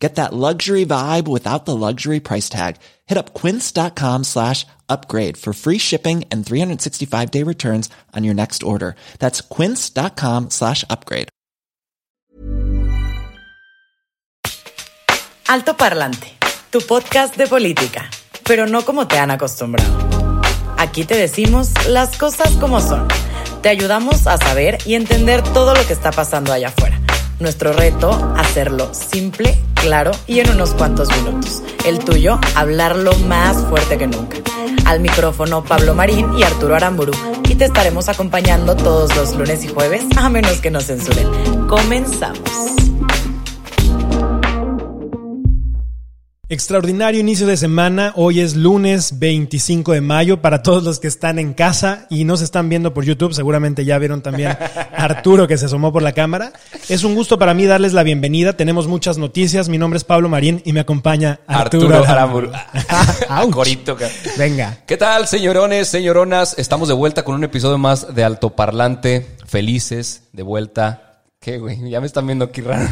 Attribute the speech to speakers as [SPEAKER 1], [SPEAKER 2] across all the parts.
[SPEAKER 1] Get that luxury vibe without the luxury price tag. Hit up quince.com slash upgrade for free shipping and 365 day returns on your next order. That's quince.com slash upgrade.
[SPEAKER 2] Alto Parlante, tu podcast de política, pero no como te han acostumbrado. Aquí te decimos las cosas como son. Te ayudamos a saber y entender todo lo que está pasando allá afuera. Nuestro reto, hacerlo simple, claro y en unos cuantos minutos. El tuyo, hablarlo más fuerte que nunca. Al micrófono Pablo Marín y Arturo Aramburu. Y te estaremos acompañando todos los lunes y jueves, a menos que nos censuren. Comenzamos.
[SPEAKER 3] Extraordinario inicio de semana. Hoy es lunes 25 de mayo. Para todos los que están en casa y nos están viendo por YouTube, seguramente ya vieron también a Arturo que se asomó por la cámara. Es un gusto para mí darles la bienvenida. Tenemos muchas noticias. Mi nombre es Pablo Marín y me acompaña Arturo,
[SPEAKER 4] Arturo Aramburu. Corito.
[SPEAKER 3] Venga.
[SPEAKER 4] ¿Qué tal, señorones, señoronas? Estamos de vuelta con un episodio más de Altoparlante. Felices, de vuelta. ¿Qué, güey? Ya me están viendo aquí raro.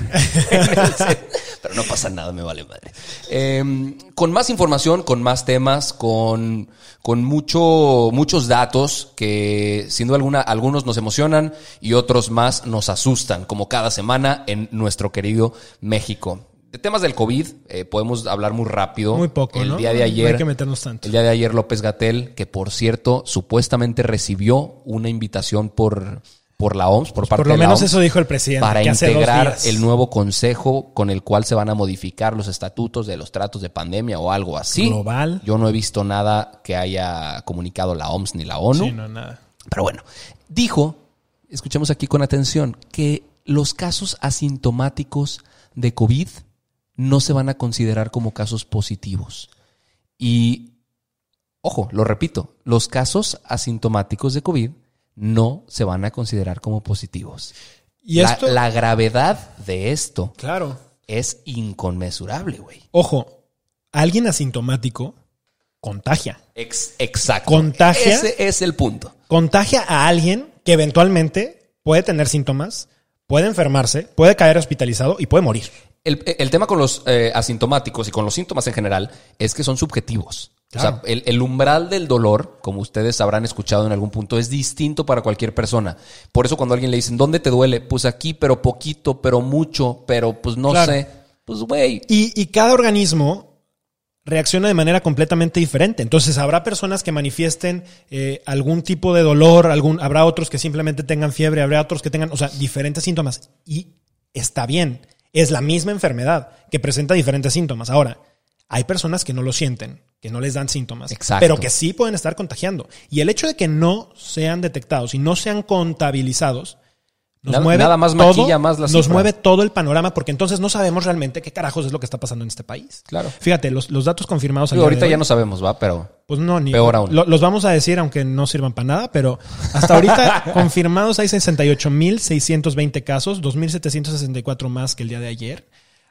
[SPEAKER 4] Pero no pasa nada, me vale madre. Eh, con más información, con más temas, con, con mucho, muchos datos que sin duda alguna algunos nos emocionan y otros más nos asustan, como cada semana en nuestro querido México. De temas del COVID eh, podemos hablar muy rápido.
[SPEAKER 3] Muy poco,
[SPEAKER 4] El
[SPEAKER 3] ¿no?
[SPEAKER 4] día de
[SPEAKER 3] No
[SPEAKER 4] ayer.
[SPEAKER 3] hay que meternos tanto.
[SPEAKER 4] El día de ayer López Gatel, que por cierto supuestamente recibió una invitación por, por la OMS, por parte
[SPEAKER 3] Por lo
[SPEAKER 4] de la
[SPEAKER 3] menos
[SPEAKER 4] OMS,
[SPEAKER 3] eso dijo el presidente.
[SPEAKER 4] para
[SPEAKER 3] que hace dos
[SPEAKER 4] integrar
[SPEAKER 3] días.
[SPEAKER 4] el nuevo consejo con el cual se van a modificar los estatutos de los tratos de pandemia o algo así.
[SPEAKER 3] Global.
[SPEAKER 4] Yo no he visto nada que haya comunicado la OMS ni la ONU.
[SPEAKER 3] Sí, no, nada.
[SPEAKER 4] Pero bueno, dijo, escuchemos aquí con atención, que los casos asintomáticos de COVID no se van a considerar como casos positivos. Y, ojo, lo repito, los casos asintomáticos de COVID no se van a considerar como positivos.
[SPEAKER 3] Y
[SPEAKER 4] la,
[SPEAKER 3] esto,
[SPEAKER 4] la gravedad de esto
[SPEAKER 3] claro.
[SPEAKER 4] es inconmensurable, güey.
[SPEAKER 3] Ojo, alguien asintomático contagia.
[SPEAKER 4] Ex- exacto.
[SPEAKER 3] Contagia.
[SPEAKER 4] Ese es el punto.
[SPEAKER 3] Contagia a alguien que eventualmente puede tener síntomas, puede enfermarse, puede caer hospitalizado y puede morir.
[SPEAKER 4] El, el tema con los eh, asintomáticos y con los síntomas en general es que son subjetivos.
[SPEAKER 3] Claro.
[SPEAKER 4] O sea, el, el umbral del dolor, como ustedes habrán escuchado en algún punto, es distinto para cualquier persona. Por eso cuando a alguien le dicen, ¿dónde te duele? Pues aquí, pero poquito, pero mucho, pero pues no
[SPEAKER 3] Claro.
[SPEAKER 4] sé. Pues güey,
[SPEAKER 3] Y, y cada organismo reacciona de manera completamente diferente. Entonces habrá personas que manifiesten eh, algún tipo de dolor, algún, habrá otros que simplemente tengan fiebre, habrá otros que tengan, o sea, diferentes síntomas. Y está bien, es la misma enfermedad que presenta diferentes síntomas. Ahora, hay personas que no lo sienten, que no les dan síntomas,
[SPEAKER 4] Exacto.
[SPEAKER 3] pero que sí pueden estar contagiando. Y el hecho de que no sean detectados y no sean contabilizados, nos
[SPEAKER 4] Nada-
[SPEAKER 3] mueve
[SPEAKER 4] nada más
[SPEAKER 3] todo,
[SPEAKER 4] maquilla más la
[SPEAKER 3] nos mueve todo el panorama porque entonces no sabemos realmente qué carajos es lo que está pasando en este país.
[SPEAKER 4] Claro.
[SPEAKER 3] Fíjate, los, los datos confirmados
[SPEAKER 4] ahorita
[SPEAKER 3] hoy,
[SPEAKER 4] ya no sabemos, va, pero
[SPEAKER 3] pues no, ni
[SPEAKER 4] Peor aún.
[SPEAKER 3] lo- los vamos a decir aunque no sirvan para nada, pero hasta ahorita confirmados hay 68.620 casos, 2.764 más que el día de ayer.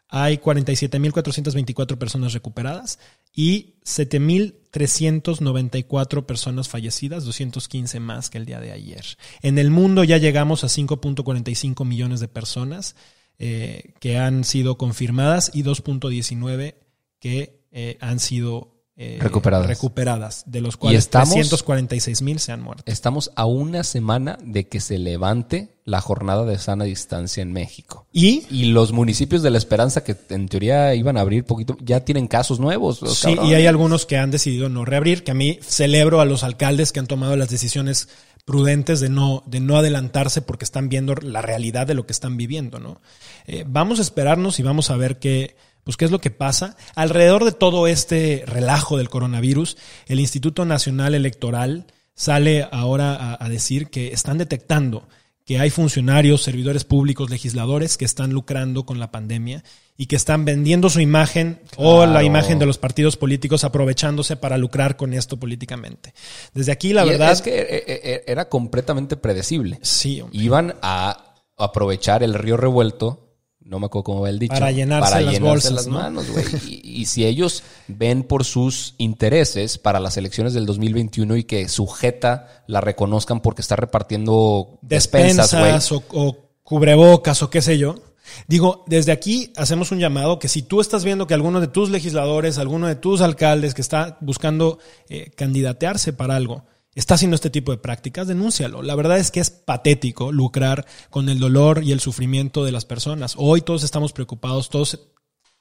[SPEAKER 3] Hay 47.424 personas recuperadas y 7.394 personas fallecidas, 215 más que el día de ayer. En el mundo ya llegamos a 5.45 millones de personas eh, que han sido confirmadas y 2.19 que eh, han sido eh,
[SPEAKER 4] Recuperadas.
[SPEAKER 3] recuperadas, de los cuales
[SPEAKER 4] estamos-
[SPEAKER 3] 346 mil se han muerto.
[SPEAKER 4] estamos a una semana de que se levante la jornada de sana distancia en México.
[SPEAKER 3] Y
[SPEAKER 4] Y los municipios de la Esperanza, que en teoría iban a abrir poquito, ya tienen casos nuevos. los
[SPEAKER 3] Sí,
[SPEAKER 4] cabrones.
[SPEAKER 3] y hay algunos que han decidido no reabrir, que a mí celebro a los alcaldes que han tomado las decisiones prudentes de no, de no adelantarse porque están viendo la realidad de lo que están viviendo, ¿no? Eh, vamos a esperarnos y vamos a ver qué, pues qué es lo que pasa. Alrededor de todo este relajo del coronavirus, el Instituto Nacional Electoral sale ahora a, a decir que están detectando que hay funcionarios, servidores públicos, legisladores que están lucrando con la pandemia y que están vendiendo su imagen o la imagen de los partidos políticos aprovechándose para lucrar con esto políticamente. Desde aquí, la
[SPEAKER 4] Y
[SPEAKER 3] verdad,
[SPEAKER 4] Es que eh, eh, era completamente predecible.
[SPEAKER 3] sí, hombre.
[SPEAKER 4] Iban a aprovechar el río revuelto, no me acuerdo cómo va el dicho.
[SPEAKER 3] Para llenarse las
[SPEAKER 4] llenarse
[SPEAKER 3] bolsas,
[SPEAKER 4] las
[SPEAKER 3] ¿no?
[SPEAKER 4] manos, güey. Y, y si ellos ven por sus intereses para las elecciones del 2021 y que su jeta la reconozcan porque está repartiendo despensas,
[SPEAKER 3] despensas o cubrebocas o qué sé yo. Digo, desde aquí hacemos un llamado que si tú estás viendo que alguno de tus legisladores, alguno de tus alcaldes que está buscando eh, candidatearse para algo, está haciendo este tipo de prácticas, denúncialo. La verdad es que es patético lucrar con el dolor y el sufrimiento de las personas. Hoy todos estamos preocupados, todos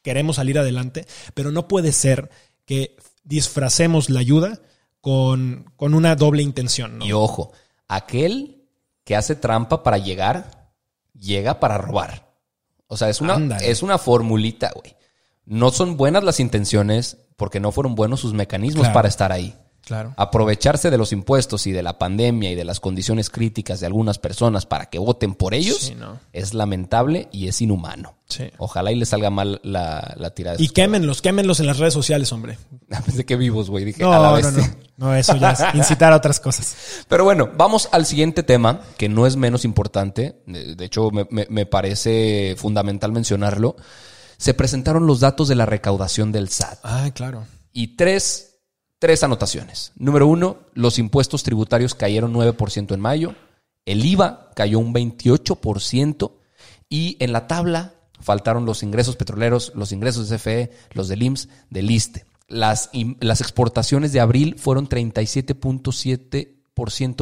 [SPEAKER 3] queremos salir adelante, pero no puede ser que disfracemos la ayuda con, con una doble intención. ¿no?
[SPEAKER 4] Y ojo, aquel que hace trampa para llegar, llega para robar. O sea, es una,
[SPEAKER 3] Ándale.
[SPEAKER 4] es una formulita, güey. No son buenas las intenciones porque no fueron buenos sus mecanismos
[SPEAKER 3] Claro.
[SPEAKER 4] para estar ahí.
[SPEAKER 3] Claro.
[SPEAKER 4] Aprovecharse de los impuestos y de la pandemia y de las condiciones críticas de algunas personas para que voten por ellos
[SPEAKER 3] Sí, no.
[SPEAKER 4] es lamentable y es inhumano.
[SPEAKER 3] Sí.
[SPEAKER 4] Ojalá y le salga mal la, la tirada.
[SPEAKER 3] Y quémenlos, quémenlos en las redes sociales, hombre.
[SPEAKER 4] Pensé que vivos, güey. Dije,
[SPEAKER 3] No,
[SPEAKER 4] a la
[SPEAKER 3] no, no. No, eso ya es incitar a otras cosas.
[SPEAKER 4] Pero bueno, vamos al siguiente tema, que no es menos importante. De de hecho, me, me- me parece fundamental mencionarlo. Se presentaron los datos de la recaudación del SAT.
[SPEAKER 3] Ah, claro.
[SPEAKER 4] Y tres, tres anotaciones. Número uno, los impuestos tributarios cayeron 9% en mayo. El IVA cayó un 28%. Y en la tabla faltaron los ingresos petroleros, los ingresos de CFE, los del IMSS, del ISTE. Las, las exportaciones de abril fueron 37.7%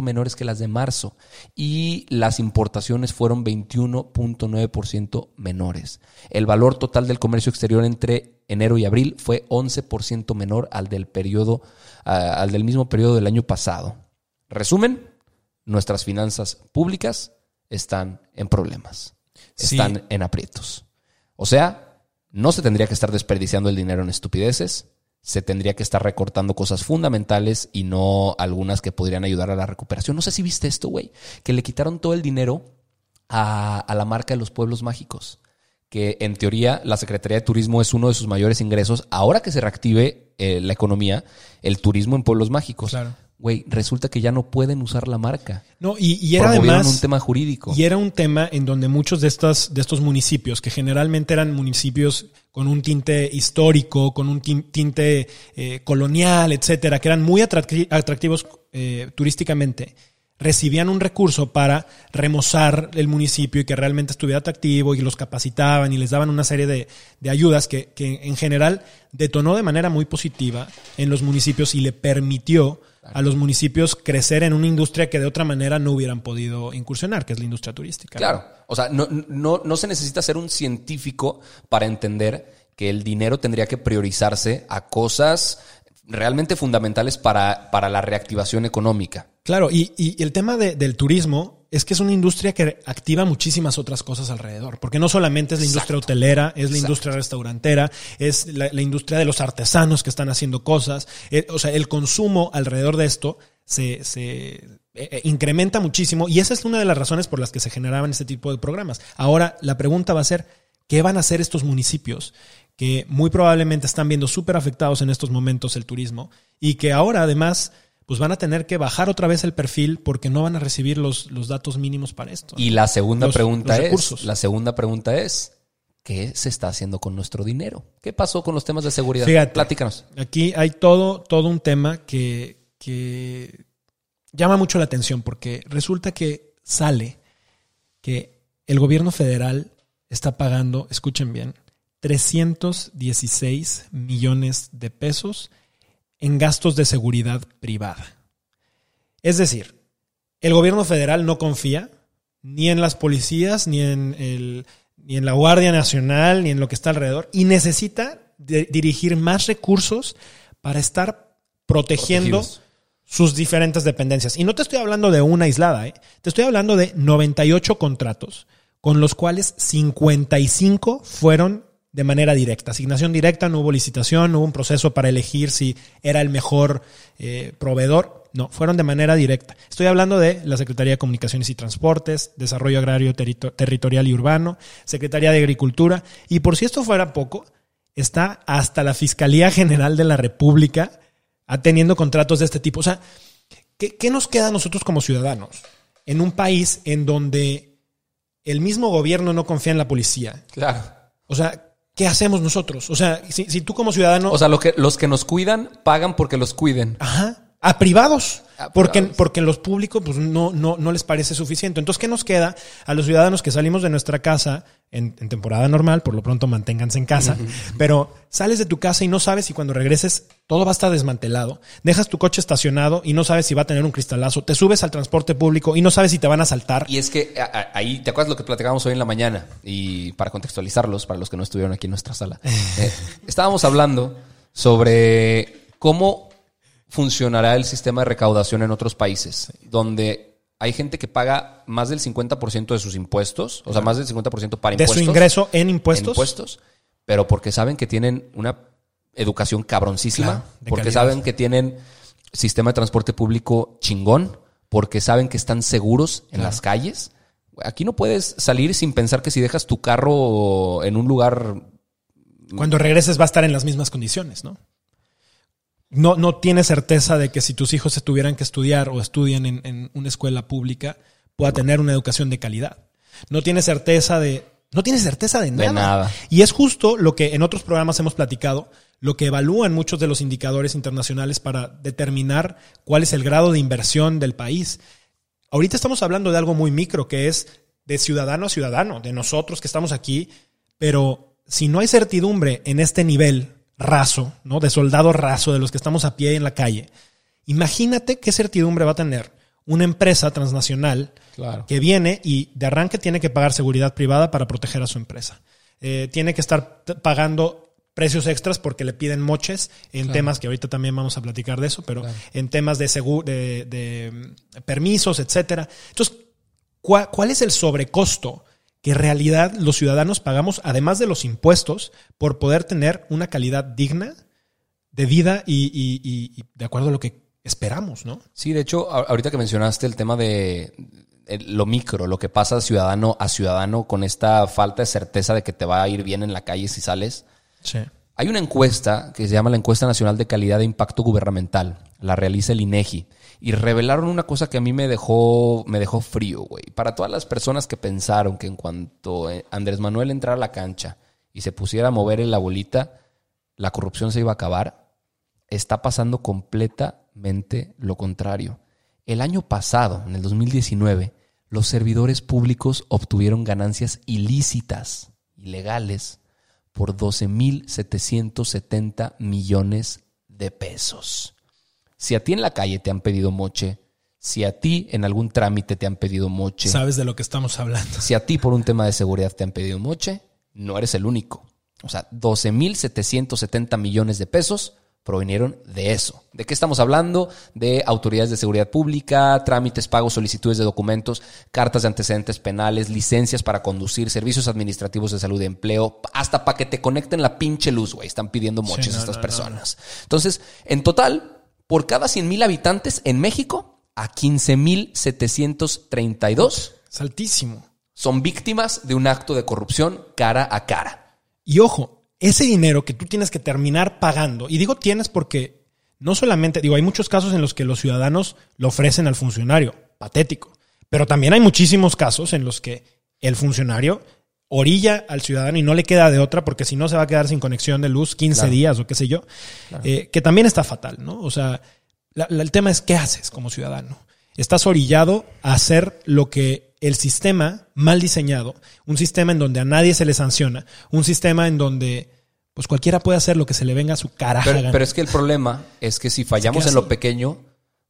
[SPEAKER 4] menores que las de marzo y las importaciones fueron 21.9% menores. El valor total del comercio exterior entre enero y abril fue 11% menor al del periodo al del mismo periodo del año pasado. Resumen, nuestras finanzas públicas están en problemas.
[SPEAKER 3] Sí.
[SPEAKER 4] Están en aprietos. O sea, no se tendría que estar desperdiciando el dinero en estupideces, se tendría que estar recortando cosas fundamentales y no algunas que podrían ayudar a la recuperación. No sé si viste esto, güey, que le quitaron todo el dinero a, a la marca de los pueblos mágicos. Que en teoría la Secretaría de Turismo es uno de sus mayores ingresos. Ahora que se reactive eh, la economía, el turismo en pueblos mágicos.
[SPEAKER 3] Claro.
[SPEAKER 4] Güey, resulta que ya no pueden usar la marca.
[SPEAKER 3] No, y, y era
[SPEAKER 4] Promovieron
[SPEAKER 3] además.
[SPEAKER 4] un tema jurídico.
[SPEAKER 3] Y era un tema en donde muchos de estas, de estos municipios, que generalmente eran municipios con un tinte histórico, con un tin- tinte eh, colonial, etcétera, que eran muy atracti- atractivos eh, turísticamente, recibían un recurso para remozar el municipio y que realmente estuviera atractivo y los capacitaban y les daban una serie de, de ayudas que, que en general detonó de manera muy positiva en los municipios y le permitió a los municipios crecer en una industria que de otra manera no hubieran podido incursionar, que es la industria turística.
[SPEAKER 4] Claro, o sea, no, no, no se necesita ser un científico para entender que el dinero tendría que priorizarse a cosas realmente fundamentales para, para la reactivación económica.
[SPEAKER 3] Claro, y, y el tema de- del turismo es que es una industria que activa muchísimas otras cosas alrededor, porque no solamente es la industria
[SPEAKER 4] Exacto.
[SPEAKER 3] hotelera, es la
[SPEAKER 4] Exacto.
[SPEAKER 3] industria restaurantera, es la, la industria de los artesanos que están haciendo cosas, eh, o sea, el consumo alrededor de esto se, se eh, eh, incrementa muchísimo y esa es una de las razones por las que se generaban este tipo de programas. Ahora, la pregunta va a ser, ¿qué van a hacer estos municipios que muy probablemente están viendo súper afectados en estos momentos el turismo y que ahora además pues van a tener que bajar otra vez el perfil porque no van a recibir los, los datos mínimos para esto.
[SPEAKER 4] Y la segunda
[SPEAKER 3] Los-
[SPEAKER 4] pregunta
[SPEAKER 3] los
[SPEAKER 4] es, la segunda pregunta es, ¿qué se está haciendo con nuestro dinero? ¿Qué pasó con los temas de seguridad?
[SPEAKER 3] Fíjate.
[SPEAKER 4] Platícanos.
[SPEAKER 3] Aquí hay todo, todo un tema que, que llama mucho la atención porque resulta que sale que el gobierno federal está pagando, escuchen bien, 316 millones de pesos en gastos de seguridad privada. Es decir, el gobierno federal no confía ni en las policías, ni en, el, ni en la Guardia Nacional, ni en lo que está alrededor, y necesita de- dirigir más recursos para estar protegiendo
[SPEAKER 4] Protegidos.
[SPEAKER 3] sus diferentes dependencias. Y no te estoy hablando de una aislada, ¿eh? te estoy hablando de 98 contratos, con los cuales 55 fueron de manera directa. Asignación directa, no hubo licitación, no hubo un proceso para elegir si era el mejor eh, proveedor. No, fueron de manera directa. Estoy hablando de la Secretaría de Comunicaciones y Transportes, Desarrollo Agrario Territorial y Urbano, Secretaría de Agricultura. Y por si esto fuera poco, está hasta la Fiscalía General de la República teniendo contratos de este tipo. O sea, ¿qué, ¿qué nos queda a nosotros como ciudadanos en un país en donde el mismo gobierno no confía en la policía?
[SPEAKER 4] Claro.
[SPEAKER 3] O sea, ¿qué hacemos nosotros? O sea, si, si tú como ciudadano...
[SPEAKER 4] O sea, lo que, los que nos cuidan pagan porque los cuiden.
[SPEAKER 3] Ajá. A privados. Porque, porque en los públicos pues, no, no, no les parece suficiente. Entonces, ¿qué nos queda a los ciudadanos que salimos de nuestra casa en, en temporada normal? Por lo pronto, manténganse en casa. Pero sales de tu casa y no sabes si cuando regreses todo va a estar desmantelado. Dejas tu coche estacionado y no sabes si va a tener un cristalazo. Te subes al transporte público y no sabes si te van a asaltar.
[SPEAKER 4] Y es que a- a- ahí, ¿te acuerdas lo que platicábamos hoy en la mañana? Y para contextualizarlos, para los que no estuvieron aquí en nuestra sala, eh, estábamos hablando sobre cómo funcionará el sistema de recaudación en otros países, donde hay gente que paga más del 50% de sus impuestos, o sea, más del 50% para
[SPEAKER 3] de
[SPEAKER 4] impuestos.
[SPEAKER 3] su ingreso en
[SPEAKER 4] en
[SPEAKER 3] impuestos.
[SPEAKER 4] impuestos, pero porque saben que tienen una educación cabroncísima,
[SPEAKER 3] Claro, de
[SPEAKER 4] porque
[SPEAKER 3] calidad.
[SPEAKER 4] saben que tienen sistema de transporte público chingón, porque saben que están seguros en las calles. Aquí no puedes salir sin pensar que si dejas tu carro en un lugar
[SPEAKER 3] Cuando regreses va a estar en las mismas condiciones, ¿no? No, no tienes certeza de que si tus hijos se tuvieran que estudiar o estudian en, en una escuela pública, pueda tener una educación de calidad. No tienes certeza de. No tienes certeza de nada.
[SPEAKER 4] nada.
[SPEAKER 3] Y es justo lo que en otros programas hemos platicado, lo que evalúan muchos de los indicadores internacionales para determinar cuál es el grado de inversión del país. Ahorita estamos hablando de algo muy micro, que es de ciudadano a ciudadano, de nosotros que estamos aquí, pero si no hay certidumbre en este nivel raso, ¿no? De soldado raso, de los que estamos a pie en la calle, imagínate qué certidumbre va a tener una empresa transnacional
[SPEAKER 4] Claro.
[SPEAKER 3] que viene y de arranque tiene que pagar seguridad privada para proteger a su empresa. Eh, tiene que estar pagando precios extras porque le piden moches en temas que ahorita también vamos a platicar de eso, pero en temas de, de, de, mm, permisos, etcétera. Entonces, ¿cuál, ¿cuál es el sobrecosto que en realidad los ciudadanos pagamos, además de los impuestos, por poder tener una calidad digna de vida y, y- y- y de acuerdo a lo que esperamos, ¿no?
[SPEAKER 4] Sí, de hecho, ahorita que mencionaste el tema de eh, lo micro, lo que pasa ciudadano a ciudadano con esta falta de certeza de que te va a ir bien en la calle si sales.
[SPEAKER 3] Sí.
[SPEAKER 4] Hay una encuesta que se llama la Encuesta Nacional de Calidad de Impacto Gubernamental. La realiza el INEGI. Y revelaron una cosa que a mí me dejó, me dejó frío, güey. Para todas las personas que pensaron que en cuanto eh, Andrés Manuel entrara a la cancha y se pusiera a mover en la bolita, la corrupción se iba a acabar, está pasando completamente lo contrario. El año pasado, en el 2019, los servidores públicos obtuvieron ganancias ilícitas, ilegales, por 12.770 millones de pesos. Si a ti en la calle te han pedido moche, si a ti en algún trámite te han pedido moche,
[SPEAKER 3] Sabes de lo que estamos hablando.
[SPEAKER 4] si a ti por un tema de seguridad te han pedido moche, no eres el único. O sea, 12.770 millones de pesos provinieron de eso. ¿De qué estamos hablando? De autoridades de seguridad pública, trámites, pagos, solicitudes de documentos, cartas de antecedentes penales, licencias para conducir, servicios administrativos de salud y empleo, hasta para que te conecten la pinche luz, güey. Están pidiendo moches
[SPEAKER 3] no,
[SPEAKER 4] estas
[SPEAKER 3] no, no,
[SPEAKER 4] personas. Entonces, en total, por cada 100 mil habitantes en México, a 15.732
[SPEAKER 3] Es altísimo.
[SPEAKER 4] son víctimas de un acto de corrupción cara a cara.
[SPEAKER 3] Y ojo, ese dinero que tú tienes que terminar pagando, y digo tienes porque no solamente, digo, hay muchos casos en los que los ciudadanos lo ofrecen al funcionario, patético, pero también hay muchísimos casos en los que el funcionario orilla al ciudadano y no le queda de otra porque si no se va a quedar sin conexión de luz 15
[SPEAKER 4] Claro.
[SPEAKER 3] días o qué sé yo, eh, que también está fatal, ¿no? O sea, la- la- el tema es qué haces como ciudadano. Estás orillado a hacer lo que el sistema mal diseñado, un sistema en donde a nadie se le sanciona, un sistema en donde pues cualquiera puede hacer lo que se le venga a su caraja.
[SPEAKER 4] Pero, pero es que el problema es que si fallamos
[SPEAKER 3] queda
[SPEAKER 4] en lo pequeño,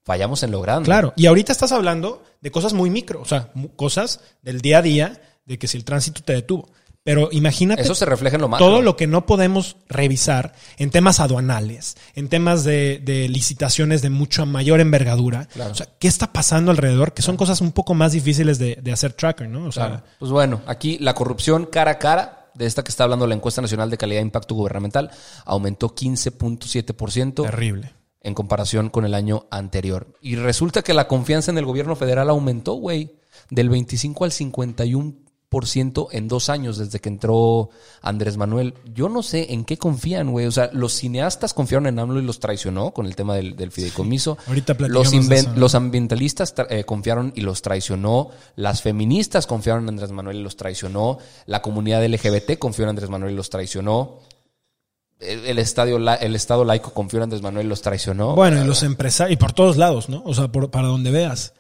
[SPEAKER 4] fallamos en lo grande.
[SPEAKER 3] Claro, y ahorita estás hablando de cosas muy micro, o sea, cosas del día a día, de que si el tránsito te detuvo. Pero imagínate
[SPEAKER 4] Eso se refleja en lo macro.
[SPEAKER 3] todo lo que no podemos revisar en temas aduanales, en temas de, de licitaciones de mucha mayor envergadura.
[SPEAKER 4] Claro.
[SPEAKER 3] O sea, ¿qué está pasando alrededor? Que son cosas un poco más difíciles de, de hacer tracker, ¿no? O sea,
[SPEAKER 4] Claro. Pues bueno, aquí la corrupción cara a cara de esta que está hablando la encuesta nacional de calidad de impacto gubernamental, aumentó 15.7%
[SPEAKER 3] Terrible.
[SPEAKER 4] en comparación con el año anterior. Y resulta que la confianza en el gobierno federal aumentó, güey, del 25 al 51% en dos años desde que entró Andrés Manuel. Yo no sé en qué confían, güey. O sea, los cineastas confiaron en AMLO y los traicionó con el tema del, del fideicomiso.
[SPEAKER 3] Ahorita platicamos
[SPEAKER 4] los,
[SPEAKER 3] de eso, ¿no?
[SPEAKER 4] los ambientalistas eh, confiaron y los traicionó. Las feministas confiaron en Andrés Manuel y los traicionó. La comunidad LGBT confió en Andrés Manuel y los traicionó. El, el estadio, el Estado laico confió en Andrés Manuel y los traicionó.
[SPEAKER 3] Bueno, y los empresarios, y por todos lados, ¿no? O sea, por- para donde veas.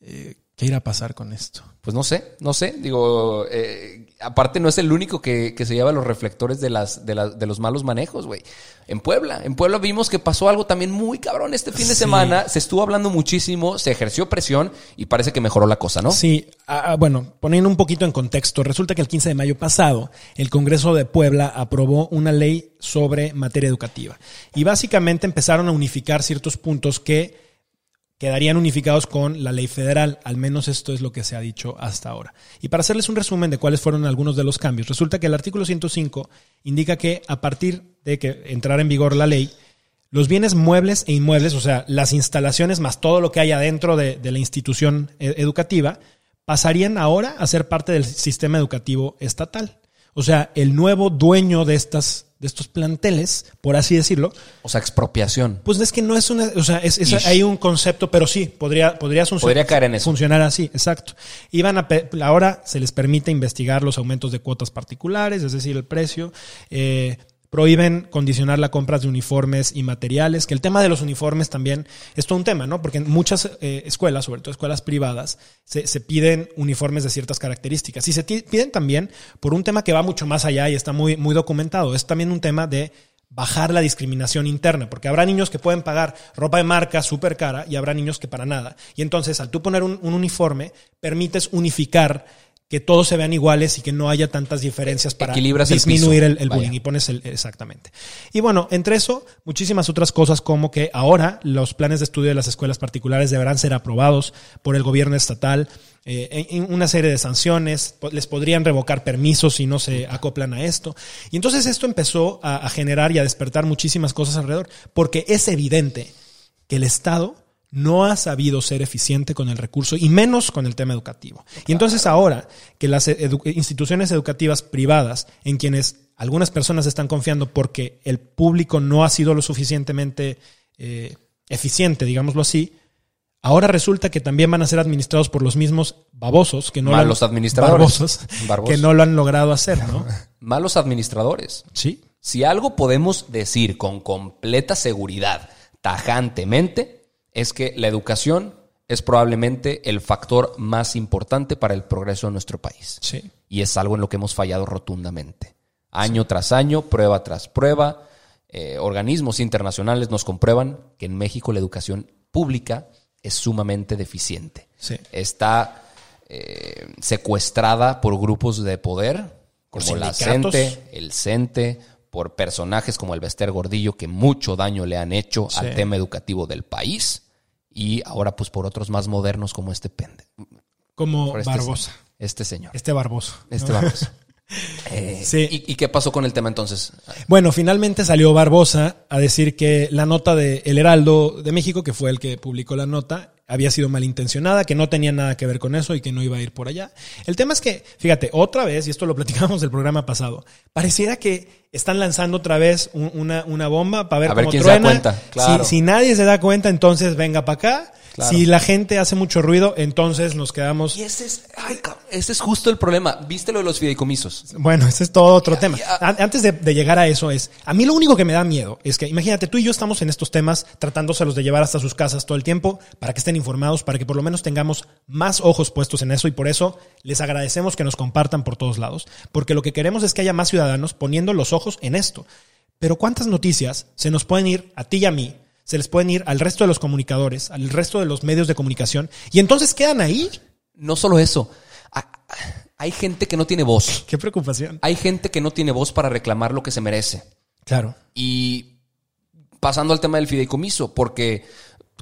[SPEAKER 3] Eh, ¿Qué irá a pasar con esto?
[SPEAKER 4] Pues no sé, no sé. Digo, eh, aparte no es el único que, que se lleva los reflectores de, las, de, de los malos manejos, güey. En Puebla, en Puebla vimos que pasó algo también muy cabrón este fin de
[SPEAKER 3] Sí.
[SPEAKER 4] semana. Se estuvo hablando muchísimo, se ejerció presión y parece que mejoró la cosa, ¿no?
[SPEAKER 3] Sí, ah, ah, bueno, poniendo un poquito en contexto, resulta que el 15 de mayo pasado el Congreso de Puebla aprobó una ley sobre materia educativa y básicamente empezaron a unificar ciertos puntos que quedarían unificados con la ley federal, al menos esto es lo que se ha dicho hasta ahora. Y para hacerles un resumen de cuáles fueron algunos de los cambios, resulta que el artículo 105 indica que a partir de que entrara en vigor la ley, los bienes muebles e inmuebles, o sea, las instalaciones más todo lo que hay adentro de, de la institución eh, educativa, pasarían ahora a ser parte del sistema educativo estatal. O sea, el nuevo dueño de estas de estos planteles, por así decirlo,
[SPEAKER 4] O sea, expropiación.
[SPEAKER 3] pues es que no es una, o sea, es, es- hay un concepto, pero sí, podría, podría,
[SPEAKER 4] Podría caer en eso.
[SPEAKER 3] funcionar así, exacto. Iban a, ahora se les permite investigar los aumentos de cuotas particulares, es decir, el precio. eh, prohíben condicionar la compra de uniformes y materiales, que el tema de los uniformes también es todo un tema, ¿no? Porque en muchas eh, escuelas, sobre todo escuelas privadas, se, piden uniformes de ciertas características. Y se piden también por un tema que va mucho más allá y está muy, muy documentado. Es también un tema de bajar la discriminación interna, porque habrá niños que pueden pagar ropa de marca súper cara y habrá niños que para nada. Y entonces, al tú poner un uniforme, permites unificar que todos se vean iguales y que no haya tantas diferencias para
[SPEAKER 4] Equilibras el
[SPEAKER 3] disminuir el, bullying y pones el exactamente. Y bueno, entre eso, muchísimas otras cosas como que ahora los planes de estudio de las escuelas particulares deberán ser aprobados por el gobierno estatal, eh, en- una serie de sanciones, les podrían revocar permisos si no se acoplan a esto. Y entonces esto empezó a, a generar y a despertar muchísimas cosas alrededor, porque es evidente que el Estado no ha sabido ser eficiente con el recurso y menos con el tema educativo. Y entonces ahora que las edu- instituciones educativas privadas, en quienes algunas personas están confiando porque el público no ha sido lo suficientemente eh, eficiente, digámoslo así, ahora resulta que también van a ser administrados por los mismos babosos que no lo han-
[SPEAKER 4] administradores.
[SPEAKER 3] barbosos, que no lo han logrado hacer, ¿no?
[SPEAKER 4] Malos administradores.
[SPEAKER 3] Sí.
[SPEAKER 4] Si algo podemos decir con completa seguridad, tajantemente, es que la educación es probablemente el factor más importante para el progreso de nuestro país.
[SPEAKER 3] Sí.
[SPEAKER 4] Y es algo en lo que hemos fallado rotundamente. Año tras año, prueba tras prueba, eh, organismos internacionales nos comprueban que en México la educación pública es sumamente deficiente.
[SPEAKER 3] Sí.
[SPEAKER 4] Está eh, secuestrada por grupos de poder, como la. CENTE, el CENTE, por personajes como el Bester Gordillo, que mucho daño le han hecho
[SPEAKER 3] Sí.
[SPEAKER 4] al tema educativo del país, y ahora pues por otros más modernos como este pende.
[SPEAKER 3] Como
[SPEAKER 4] este
[SPEAKER 3] Barbosa.
[SPEAKER 4] Este señor.
[SPEAKER 3] Este Barboso.
[SPEAKER 4] Este. Barbosa. Eh,
[SPEAKER 3] Sí.
[SPEAKER 4] ¿y, y qué pasó con el tema entonces?
[SPEAKER 3] Bueno, finalmente salió Barbosa a decir que la nota de El Heraldo de México, que fue el que publicó la nota, había sido malintencionada, que no tenía nada que ver con eso y que no iba a ir por allá. El tema es que, fíjate, otra vez, y esto lo platicamos del programa pasado, pareciera que están lanzando otra vez un- una, una bomba para ver
[SPEAKER 4] A ver
[SPEAKER 3] cómo
[SPEAKER 4] quién se da cuenta, claro.
[SPEAKER 3] Si, si nadie se da cuenta, entonces venga para acá.
[SPEAKER 4] Claro.
[SPEAKER 3] Si la gente hace mucho ruido, entonces nos quedamos...
[SPEAKER 4] Y ese es, ay, cabrón, ese es justo el problema. ¿Viste lo de los fideicomisos?
[SPEAKER 3] Bueno, ese es todo otro tema.
[SPEAKER 4] ya.
[SPEAKER 3] Antes de, de llegar a eso es, a mí lo único que me da miedo es que, imagínate, tú y yo estamos en estos temas tratándoselos de llevar hasta sus casas todo el tiempo para que estén informados, para que por lo menos tengamos más ojos puestos en eso y por eso les agradecemos que nos compartan por todos lados, porque lo que queremos es que haya más ciudadanos poniendo los ojos en esto. Pero ¿cuántas noticias se nos pueden ir a ti y a mí? Se les pueden ir al resto de los comunicadores, al resto de los medios de comunicación, y entonces quedan ahí.
[SPEAKER 4] No solo eso. Hay gente que no tiene voz.
[SPEAKER 3] Qué preocupación.
[SPEAKER 4] Hay gente que no tiene voz para reclamar lo que se merece.
[SPEAKER 3] Claro.
[SPEAKER 4] Y pasando al tema del fideicomiso, porque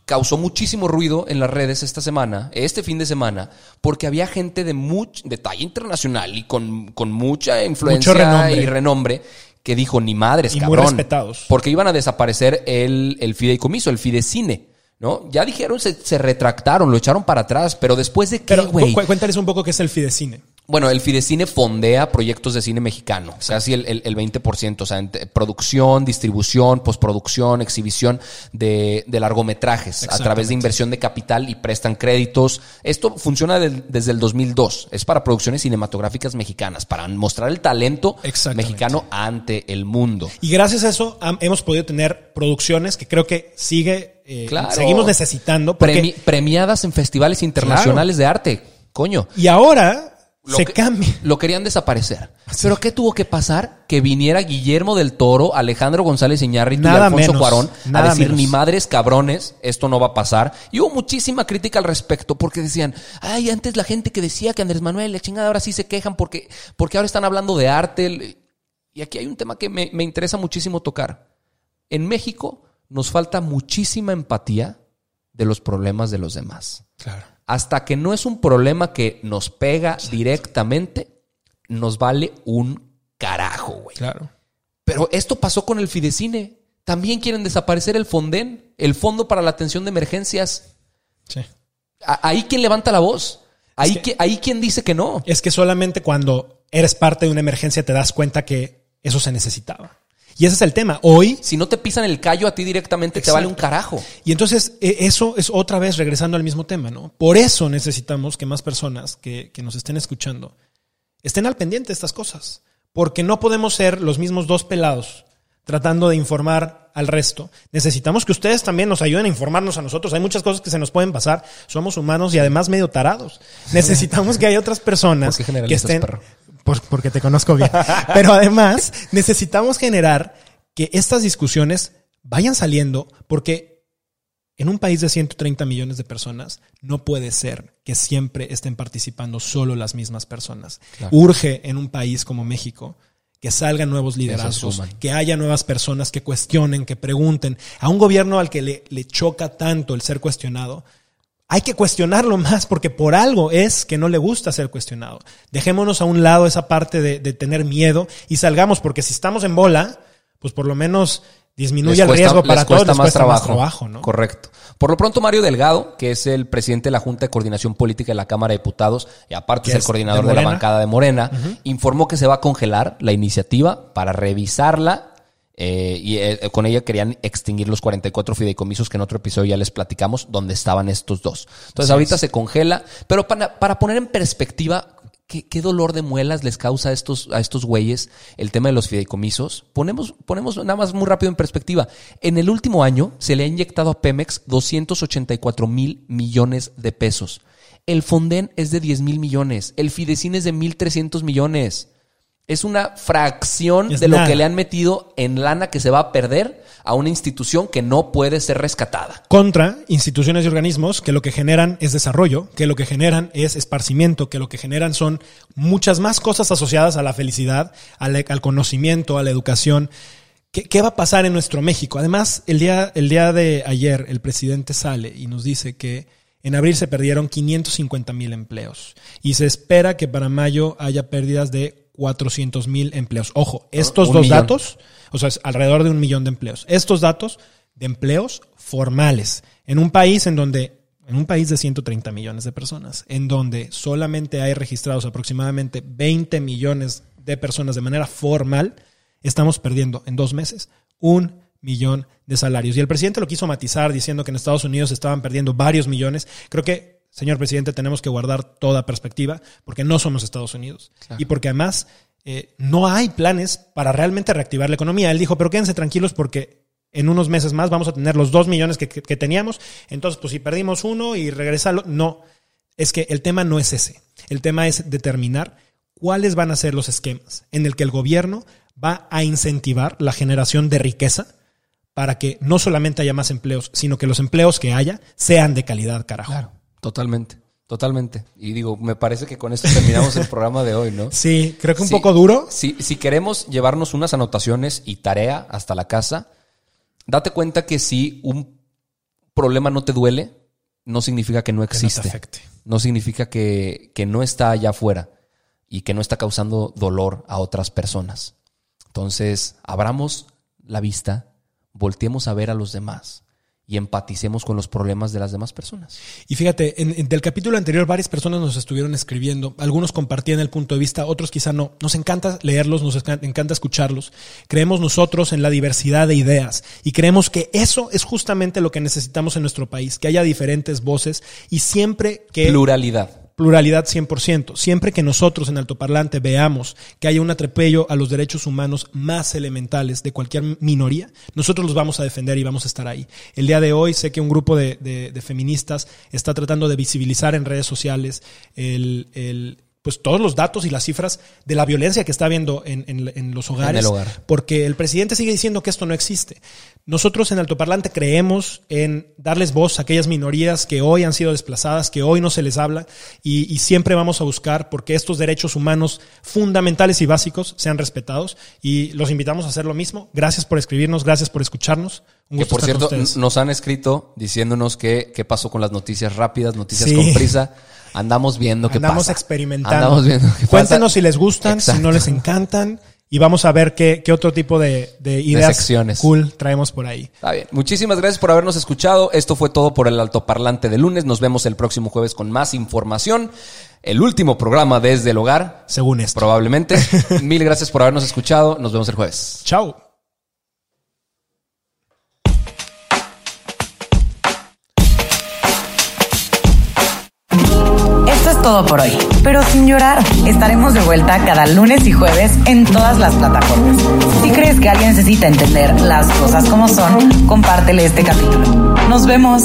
[SPEAKER 4] causó muchísimo ruido en las redes esta semana, este fin de semana, porque había gente de, much, de talla internacional y con, con mucha influencia
[SPEAKER 3] renombre.
[SPEAKER 4] y renombre que dijo, ni madres,
[SPEAKER 3] Y muy
[SPEAKER 4] cabrón.
[SPEAKER 3] respetados.
[SPEAKER 4] Porque iban a desaparecer el, el fideicomiso, el fidecine. ¿No? Ya dijeron, se, se retractaron, lo echaron para atrás, pero después de qué, güey.
[SPEAKER 3] cu- cuéntales un poco qué es el Fidecine.
[SPEAKER 4] Bueno, el Fidecine fondea proyectos de cine mexicano, sea, así el, el, el 20%, o sea, en te- producción, distribución, postproducción, exhibición de, de largometrajes a través de inversión de capital y prestan créditos. Esto funciona del- desde el 2002, es para producciones cinematográficas mexicanas, para mostrar el talento mexicano ante el mundo.
[SPEAKER 3] Y gracias a eso hemos podido tener producciones que creo que sigue, eh,
[SPEAKER 4] Claro.
[SPEAKER 3] seguimos necesitando. Porque,
[SPEAKER 4] Premi- premiadas en festivales internacionales de arte, coño.
[SPEAKER 3] y ahora
[SPEAKER 4] Lo
[SPEAKER 3] se
[SPEAKER 4] que-
[SPEAKER 3] cambia.
[SPEAKER 4] Lo querían desaparecer. ¿Pero qué tuvo que pasar? Que viniera Guillermo del Toro, Alejandro González Iñárritu y Alfonso
[SPEAKER 3] menos,
[SPEAKER 4] Cuarón a decir,
[SPEAKER 3] menos.
[SPEAKER 4] ni madres cabrones, esto no va a pasar. Y hubo muchísima crítica al respecto porque decían, ay, antes la gente que decía que Andrés Manuel, la chingada, ahora sí se quejan porque, porque ahora están hablando de arte. Y aquí hay un tema que me, me interesa muchísimo tocar. En México nos falta muchísima empatía de los problemas de los demás
[SPEAKER 3] Claro.
[SPEAKER 4] Hasta que no es un problema que nos pega directamente, nos vale un carajo, güey.
[SPEAKER 3] Claro.
[SPEAKER 4] Pero esto pasó con el Fidecine. También quieren desaparecer el Fonden, el Fondo para la Atención de Emergencias.
[SPEAKER 3] Sí.
[SPEAKER 4] Ahí quien levanta la voz. Ahí,
[SPEAKER 3] que-
[SPEAKER 4] ahí quien dice que no.
[SPEAKER 3] Es que solamente cuando eres parte de una emergencia te das cuenta que eso se necesitaba. Y ese es el tema. Hoy
[SPEAKER 4] Si no te pisan el callo a ti directamente, te vale un carajo.
[SPEAKER 3] Y entonces e- eso es otra vez regresando al mismo tema, ¿no? Por eso necesitamos que más personas que, que nos estén escuchando estén al pendiente de estas cosas. Porque no podemos ser los mismos dos pelados tratando de informar al resto. Necesitamos que ustedes también nos ayuden a informarnos a nosotros. Hay muchas cosas que se nos pueden pasar. Somos humanos y además medio tarados. Necesitamos que haya otras personas
[SPEAKER 4] ¿Por qué
[SPEAKER 3] que estén...
[SPEAKER 4] perro?
[SPEAKER 3] Por- porque te conozco bien. Pero además necesitamos generar que estas discusiones vayan saliendo porque en un país de 130 millones de personas no puede ser que siempre estén participando solo las mismas personas. Urge en un país como México que salgan nuevos liderazgos,
[SPEAKER 4] suman.
[SPEAKER 3] que haya nuevas personas que cuestionen, que pregunten. A un gobierno al que le, le choca tanto el ser cuestionado, hay que cuestionarlo más porque por algo es que no le gusta ser cuestionado. Dejémonos a un lado esa parte de, de tener miedo y salgamos porque si estamos en bola, pues por lo menos disminuye el riesgo para
[SPEAKER 4] les
[SPEAKER 3] todos,
[SPEAKER 4] cuesta
[SPEAKER 3] les
[SPEAKER 4] más
[SPEAKER 3] cuesta
[SPEAKER 4] trabajo.
[SPEAKER 3] más trabajo, ¿no?
[SPEAKER 4] Correcto. Por lo pronto, Mario Delgado, que es el presidente de la Junta de Coordinación Política de la Cámara de Diputados y aparte es el coordinador
[SPEAKER 3] de
[SPEAKER 4] de, la bancada de Morena, informó que se va a congelar la iniciativa para revisarla. Eh, y eh, con ella querían extinguir los 44 fideicomisos que en otro episodio ya les platicamos donde estaban estos dos. Entonces ahorita se congela, pero para, para poner en perspectiva ¿Qué, qué dolor de muelas les causa a estos, a estos güeyes el tema de los fideicomisos? Ponemos, ponemos nada más muy rápido en perspectiva. En el último año se le ha inyectado a Pemex 284 mil millones de pesos. El Fonden es de 10 mil millones. El Fidecine es de 1.300 millones. Es una fracción
[SPEAKER 3] Es
[SPEAKER 4] de lo que le han metido en lana que se va a perder a una institución que no puede ser rescatada.
[SPEAKER 3] Contra instituciones y organismos que lo que generan es desarrollo, que lo que generan es esparcimiento, que lo que generan son muchas más cosas asociadas a la felicidad, al, al conocimiento, a la educación. ¿Qué, qué va a pasar en nuestro México? Además, el día, el día de ayer el presidente sale y nos dice que en abril se perdieron 550 mil empleos y se espera que para mayo haya pérdidas de 400 mil empleos. Ojo, estos
[SPEAKER 4] Un
[SPEAKER 3] dos
[SPEAKER 4] millón.
[SPEAKER 3] datos, o sea, es alrededor de un millón de empleos. Estos datos de empleos formales en un país en donde en un país de 130 millones de personas, en donde solamente hay registrados aproximadamente 20 millones de personas de manera formal, estamos perdiendo en dos meses un millón de salarios. Y el presidente lo quiso matizar diciendo que en Estados Unidos estaban perdiendo varios millones. Creo que, señor presidente, tenemos que guardar toda perspectiva porque no somos Estados Unidos. Y porque además eh, no hay planes para realmente reactivar la economía. Él dijo, pero quédense tranquilos porque en unos meses más vamos a tener los dos millones que, que- que teníamos. Entonces, pues si perdimos uno y regresarlo, no. Es que el tema no es ese. El tema es determinar cuáles van a ser los esquemas en el que el gobierno va a incentivar la generación de riqueza para que no solamente haya más empleos, sino que los empleos que haya sean de calidad, carajo.
[SPEAKER 4] Totalmente, totalmente. Y digo, me parece que con esto terminamos el programa de hoy, ¿no?
[SPEAKER 3] Sí, creo que un poco duro.
[SPEAKER 4] Si, si queremos llevarnos unas anotaciones y tarea hasta la casa, date cuenta que si un problema no te duele, no significa que no
[SPEAKER 3] Que no te
[SPEAKER 4] existe.
[SPEAKER 3] afecte.
[SPEAKER 4] no significa que, que no está allá afuera y que no está causando dolor a otras personas. Entonces, abramos la vista, volteemos a ver a los demás y empaticemos con los problemas de las demás personas.
[SPEAKER 3] Y fíjate, en, en- del capítulo anterior varias personas nos estuvieron escribiendo, algunos compartían el punto de vista, otros quizá no. Nos encanta leerlos, nos encanta escucharlos. Creemos nosotros en la diversidad de ideas y creemos que eso es justamente lo que necesitamos en nuestro país, que haya diferentes voces y siempre que...
[SPEAKER 4] Pluralidad.
[SPEAKER 3] Pluralidad 100%. Siempre que nosotros en altoparlante veamos que haya un atropello a los derechos humanos más elementales de cualquier minoría, nosotros los vamos a defender y vamos a estar ahí. El día de hoy sé que un grupo de, de- de feministas está tratando de visibilizar en redes sociales el, el- pues todos los datos y las cifras de la violencia que está habiendo en, en- en los hogares.
[SPEAKER 4] el hogar.
[SPEAKER 3] Porque el presidente sigue diciendo que esto no existe. Nosotros en Altoparlante creemos en darles voz a aquellas minorías que hoy han sido desplazadas, que hoy no se les habla, y, y siempre vamos a buscar porque estos derechos humanos fundamentales y básicos sean respetados. Y los invitamos a hacer lo mismo. Gracias por escribirnos, gracias por escucharnos. Un
[SPEAKER 4] Que
[SPEAKER 3] gusto
[SPEAKER 4] por
[SPEAKER 3] estar con
[SPEAKER 4] cierto, nos han escrito diciéndonos que qué pasó con las noticias rápidas, noticias
[SPEAKER 3] Sí.
[SPEAKER 4] con prisa. Andamos viendo qué
[SPEAKER 3] Andamos
[SPEAKER 4] pasa.
[SPEAKER 3] experimentando.
[SPEAKER 4] Andamos viendo qué pasa.
[SPEAKER 3] Cuéntenos si les gustan, si no les encantan. Y vamos a ver qué, qué otro tipo de, de ideas
[SPEAKER 4] secciones.
[SPEAKER 3] cool traemos por ahí.
[SPEAKER 4] Está bien. Muchísimas gracias por habernos escuchado. Esto fue todo por el altoparlante de lunes. Nos vemos el próximo jueves con más información. El último programa desde el hogar,
[SPEAKER 3] Según esto.
[SPEAKER 4] probablemente. Mil gracias por habernos escuchado. Nos vemos el jueves.
[SPEAKER 3] Chao.
[SPEAKER 2] Todo por hoy, pero sin llorar. Estaremos de vuelta cada lunes y jueves en todas las plataformas. Si crees que alguien necesita entender las cosas como son, compártele este capítulo. Nos vemos.